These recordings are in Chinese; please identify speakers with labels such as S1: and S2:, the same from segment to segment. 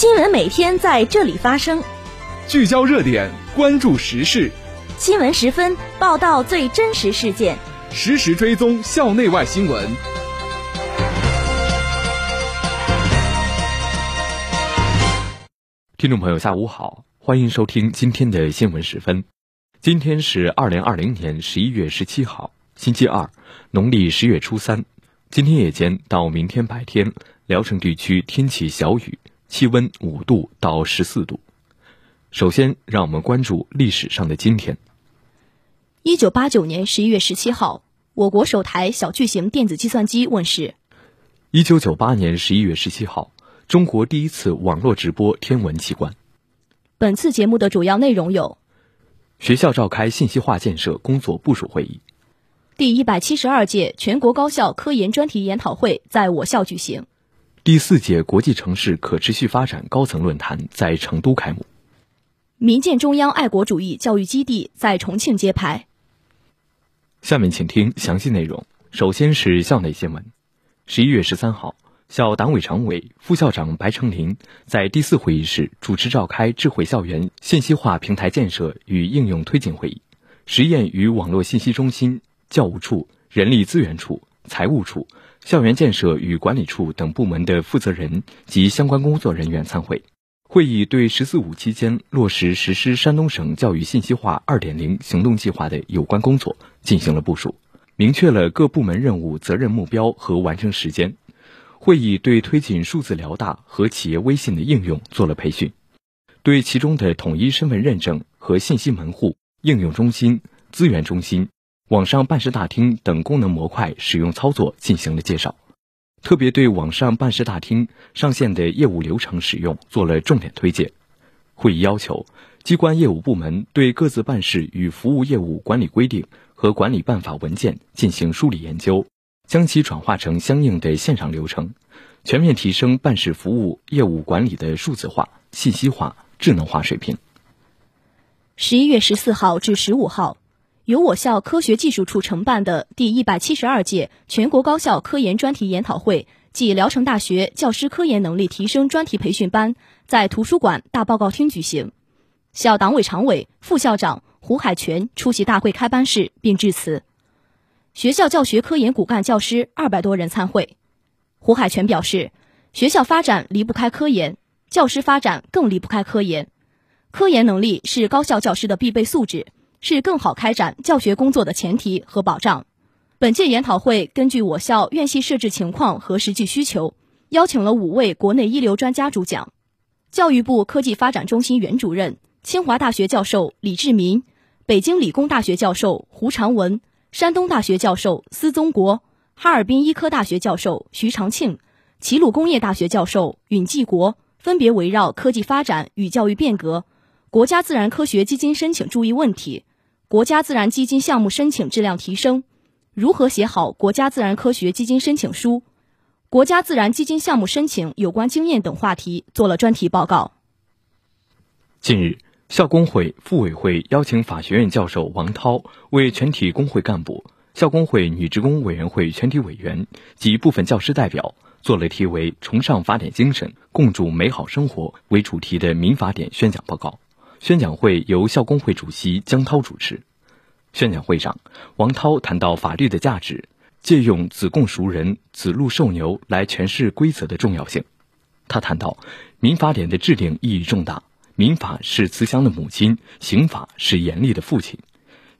S1: 新闻每天在这里发生，
S2: 聚焦热点，关注时事。
S1: 新闻十分报道最真实事件，
S2: 实时追踪校内外新闻。
S3: 听众朋友，下午好，欢迎收听今天的新闻十分。今天是二零二零年十一月十七号，星期二，农历十月初三。今天夜间到明天白天，聊城地区天气小雨，气温五度到十四度。首先，让我们关注历史上的今天。
S1: 一九八九年十一月十七号，我国首台小巨型电子计算机问世。
S3: 一九九八年十一月十七号。中国第一次网络直播天文奇观。
S1: 本次节目的主要内容有：
S3: 学校召开信息化建设工作部署会议；
S1: 第一百七十二届全国高校科研专题研讨会在我校举行；
S3: 第四届国际城市可持续发展高层论坛在成都开幕；
S1: 民建中央爱国主义教育基地在重庆揭牌。
S3: 下面请听详细内容。首先是校内新闻：十一月十三号。校党委常委、副校长白成林在第四会议室主持召开智慧校园信息化平台建设与应用推进会议。实验与网络信息中心、教务处、人力资源处、财务处、校园建设与管理处等部门的负责人及相关工作人员参会。会议对“十四五”期间落实实施山东省教育信息化二点零行动计划的有关工作进行了部署，明确了各部门任务责任目标和完成时间。会议对推进数字辽大和企业微信的应用做了培训，对其中的统一身份认证和信息门户、应用中心、资源中心、网上办事大厅等功能模块使用操作进行了介绍，特别对网上办事大厅上线的业务流程使用做了重点推荐。会议要求，机关业务部门对各自办事与服务业务管理规定和管理办法文件进行梳理研究。将其转化成相应的线上流程，全面提升办事服务业务管理的数字化、信息化、智能化水平。
S1: 十一月十四号至十五号，由我校科学技术处承办的第一百七十二届全国高校科研专题研讨会暨聊城大学教师科研能力提升专题培训班在图书馆大报告厅举行。校党委常委、副校长胡海泉出席大会开班式并致辞。学校教学科研骨干教师二百多人参会，胡海泉表示，学校发展离不开科研，教师发展更离不开科研。科研能力是高校教师的必备素质，是更好开展教学工作的前提和保障。本届研讨会根据我校院系设置情况和实际需求，邀请了五位国内一流专家主讲：教育部科技发展中心原主任、清华大学教授李志民，北京理工大学教授胡长文。山东大学教授司宗国，哈尔滨医科大学教授徐长庆，齐鲁工业大学教授尹继国，分别围绕科技发展与教育变革、国家自然科学基金申请注意问题、国家自然基金项目申请质量提升、如何写好国家自然科学基金申请书、国家自然基金项目申请有关经验等话题做了专题报告。
S3: 近日。校工会副委会邀请法学院教授王涛为全体工会干部、校工会女职工委员会全体委员及部分教师代表做了题为“崇尚法典精神，共筑美好生活”为主题的民法典宣讲报告。宣讲会由校工会主席江涛主持。宣讲会上，王涛谈到法律的价值，借用“子贡赎人，子路受牛”来诠释规则的重要性。他谈到，民法典的制定意义重大。民法是慈祥的母亲，刑法是严厉的父亲。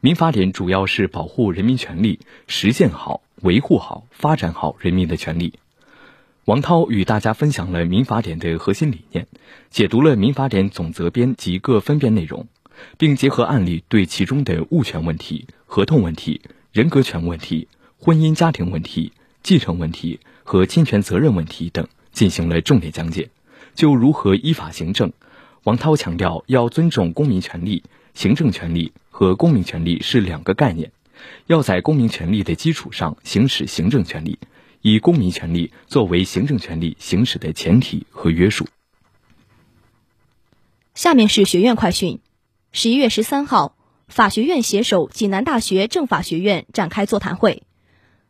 S3: 民法典主要是保护人民权利，实现好、维护好、发展好人民的权利。王涛与大家分享了民法典的核心理念，解读了民法典总则编及各分编内容，并结合案例对其中的物权问题、合同问题、人格权问题、婚姻家庭问题、继承问题和侵权责任问题等进行了重点讲解，就如何依法行政。王涛强调，要尊重公民权利，行政权利和公民权利是两个概念，要在公民权利的基础上行使行政权利，以公民权利作为行政权利行使的前提和约束。
S1: 下面是学院快讯：十一月十三号，法学院携手济南大学政法学院展开座谈会，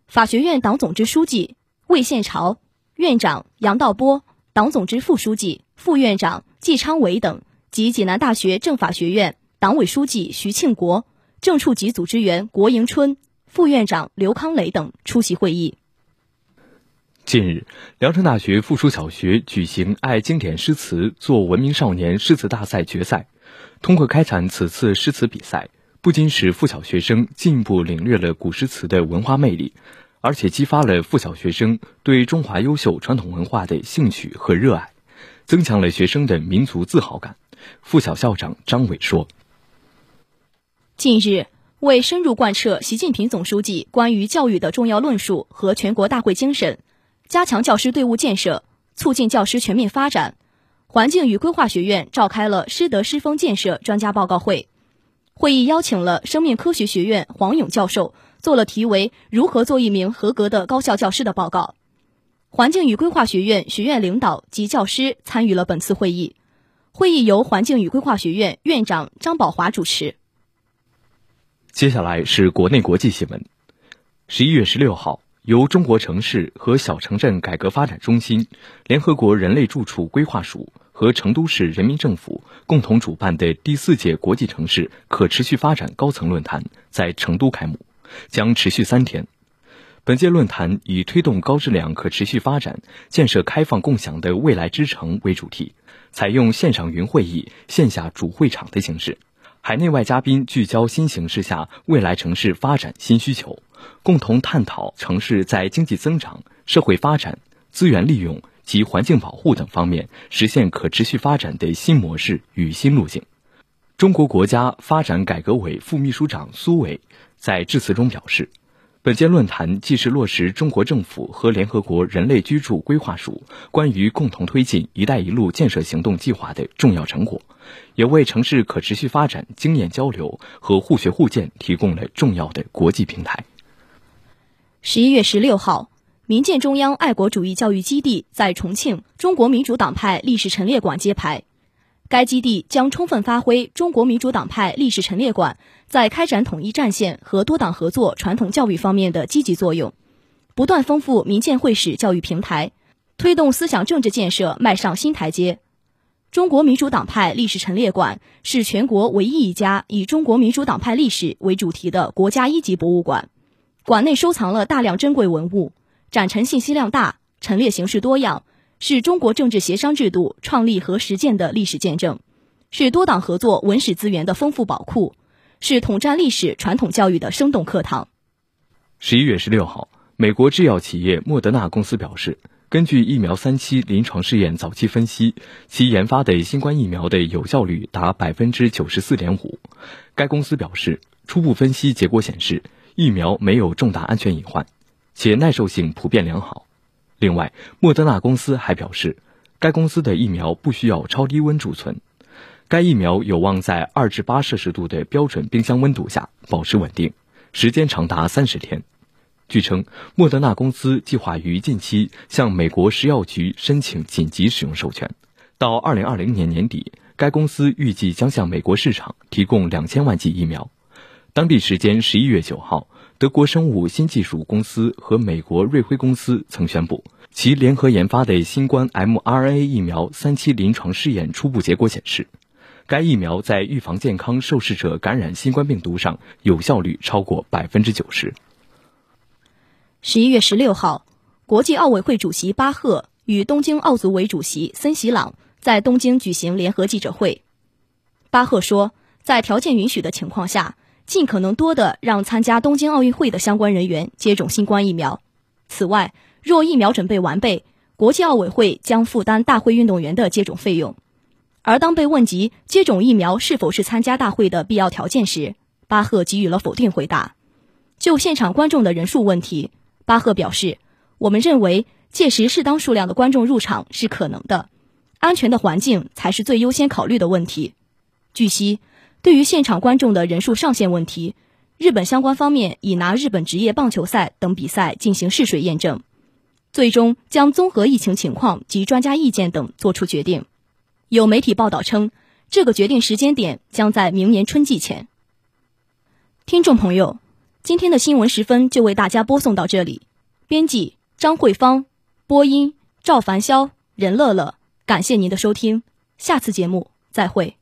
S1: 法学院党总支书记魏宪朝、院长杨道波。党总支副书记、副院长季昌伟等及济南大学政法学院党委书记徐庆国、政处级组织员郭迎春、副院长刘康磊等出席会议。
S3: 近日，聊城大学附属小学举行“爱经典诗词，做文明少年”诗词大赛决赛。通过开展此次诗词比赛，不仅使附小学生进一步领略了古诗词的文化魅力，而且激发了附小学生对中华优秀传统文化的兴趣和热爱，增强了学生的民族自豪感。附小校长张伟说：“
S1: 近日，为深入贯彻习近平总书记关于教育的重要论述和全国大会精神。”加强教师队伍建设，促进教师全面发展。环境与规划学院召开了师德师风建设专家报告会。会议邀请了生命科学学院黄勇教授，做了题为“如何做一名合格的高校教师”的报告。环境与规划学院学院领导及教师参与了本次会议。会议由环境与规划学院院长张宝华主持。
S3: 接下来是国内国际新闻。十一月十六号。由中国城市和小城镇改革发展中心、联合国人类住处规划署和成都市人民政府共同主办的第四届国际城市可持续发展高层论坛在成都开幕，将持续三天。本届论坛以推动高质量可持续发展、建设开放共享的未来之城为主题，采用线上云会议、线下主会场的形式，海内外嘉宾聚焦新形势下未来城市发展新需求。共同探讨城市在经济增长、社会发展、资源利用及环境保护等方面实现可持续发展的新模式与新路径。中国国家发展改革委副秘书长苏伟在致辞中表示，本届论坛既是落实中国政府和联合国人类居住规划署关于共同推进“一带一路”建设行动计划的重要成果，也为城市可持续发展经验交流和互学互鉴提供了重要的国际平台。
S1: 十一月十六号，民建中央爱国主义教育基地在重庆中国民主党派历史陈列馆揭牌。该基地将充分发挥中国民主党派历史陈列馆在开展统一战线和多党合作传统教育方面的积极作用，不断丰富民建会史教育平台，推动思想政治建设迈上新台阶。中国民主党派历史陈列馆是全国唯一一家以中国民主党派历史为主题的国家一级博物馆。馆内收藏了大量珍贵文物，展陈信息量大，陈列形式多样，是中国政治协商制度创立和实践的历史见证，是多党合作文史资源的丰富宝库，是统战历史传统教育的生动课堂。
S3: 十一月十六号，美国制药企业莫德纳公司表示，根据疫苗三期临床试验早期分析，其研发的新冠疫苗的有效率达百分之九十四点五。该公司表示，初步分析结果显示。疫苗没有重大安全隐患，且耐受性普遍良好。另外，莫德纳公司还表示，该公司的疫苗不需要超低温贮存，该疫苗有望在二至八摄氏度的标准冰箱温度下保持稳定，时间长达三十天。据称，莫德纳公司计划于近期向美国食药局申请紧急使用授权，到二零二零年年底，该公司预计将向美国市场提供两千万剂疫苗。当地时间十一月九号，德国生物新技术公司和美国瑞辉公司曾宣布，其联合研发的新冠 mRNA 疫苗三期临床试验初步结果显示，该疫苗在预防健康受试者感染新冠病毒上有效率超过百分之九十。
S1: 十一月十六号，国际奥委会主席巴赫与东京奥组委主席森喜朗在东京举行联合记者会。巴赫说，在条件允许的情况下。尽可能多的让参加东京奥运会的相关人员接种新冠疫苗。此外，若疫苗准备完备，国际奥委会将负担大会运动员的接种费用。而当被问及接种疫苗是否是参加大会的必要条件时，巴赫给予了否定回答。就现场观众的人数问题，巴赫表示：“我们认为届时适当数量的观众入场是可能的，安全的环境才是最优先考虑的问题。”据悉。对于现场观众的人数上限问题，日本相关方面已拿日本职业棒球赛等比赛进行试水验证，最终将综合疫情情况及专家意见等作出决定。有媒体报道称，这个决定时间点将在明年春季前。听众朋友，今天的新闻时分就为大家播送到这里，编辑张慧芳，播音赵凡霄、任乐乐，感谢您的收听，下次节目再会。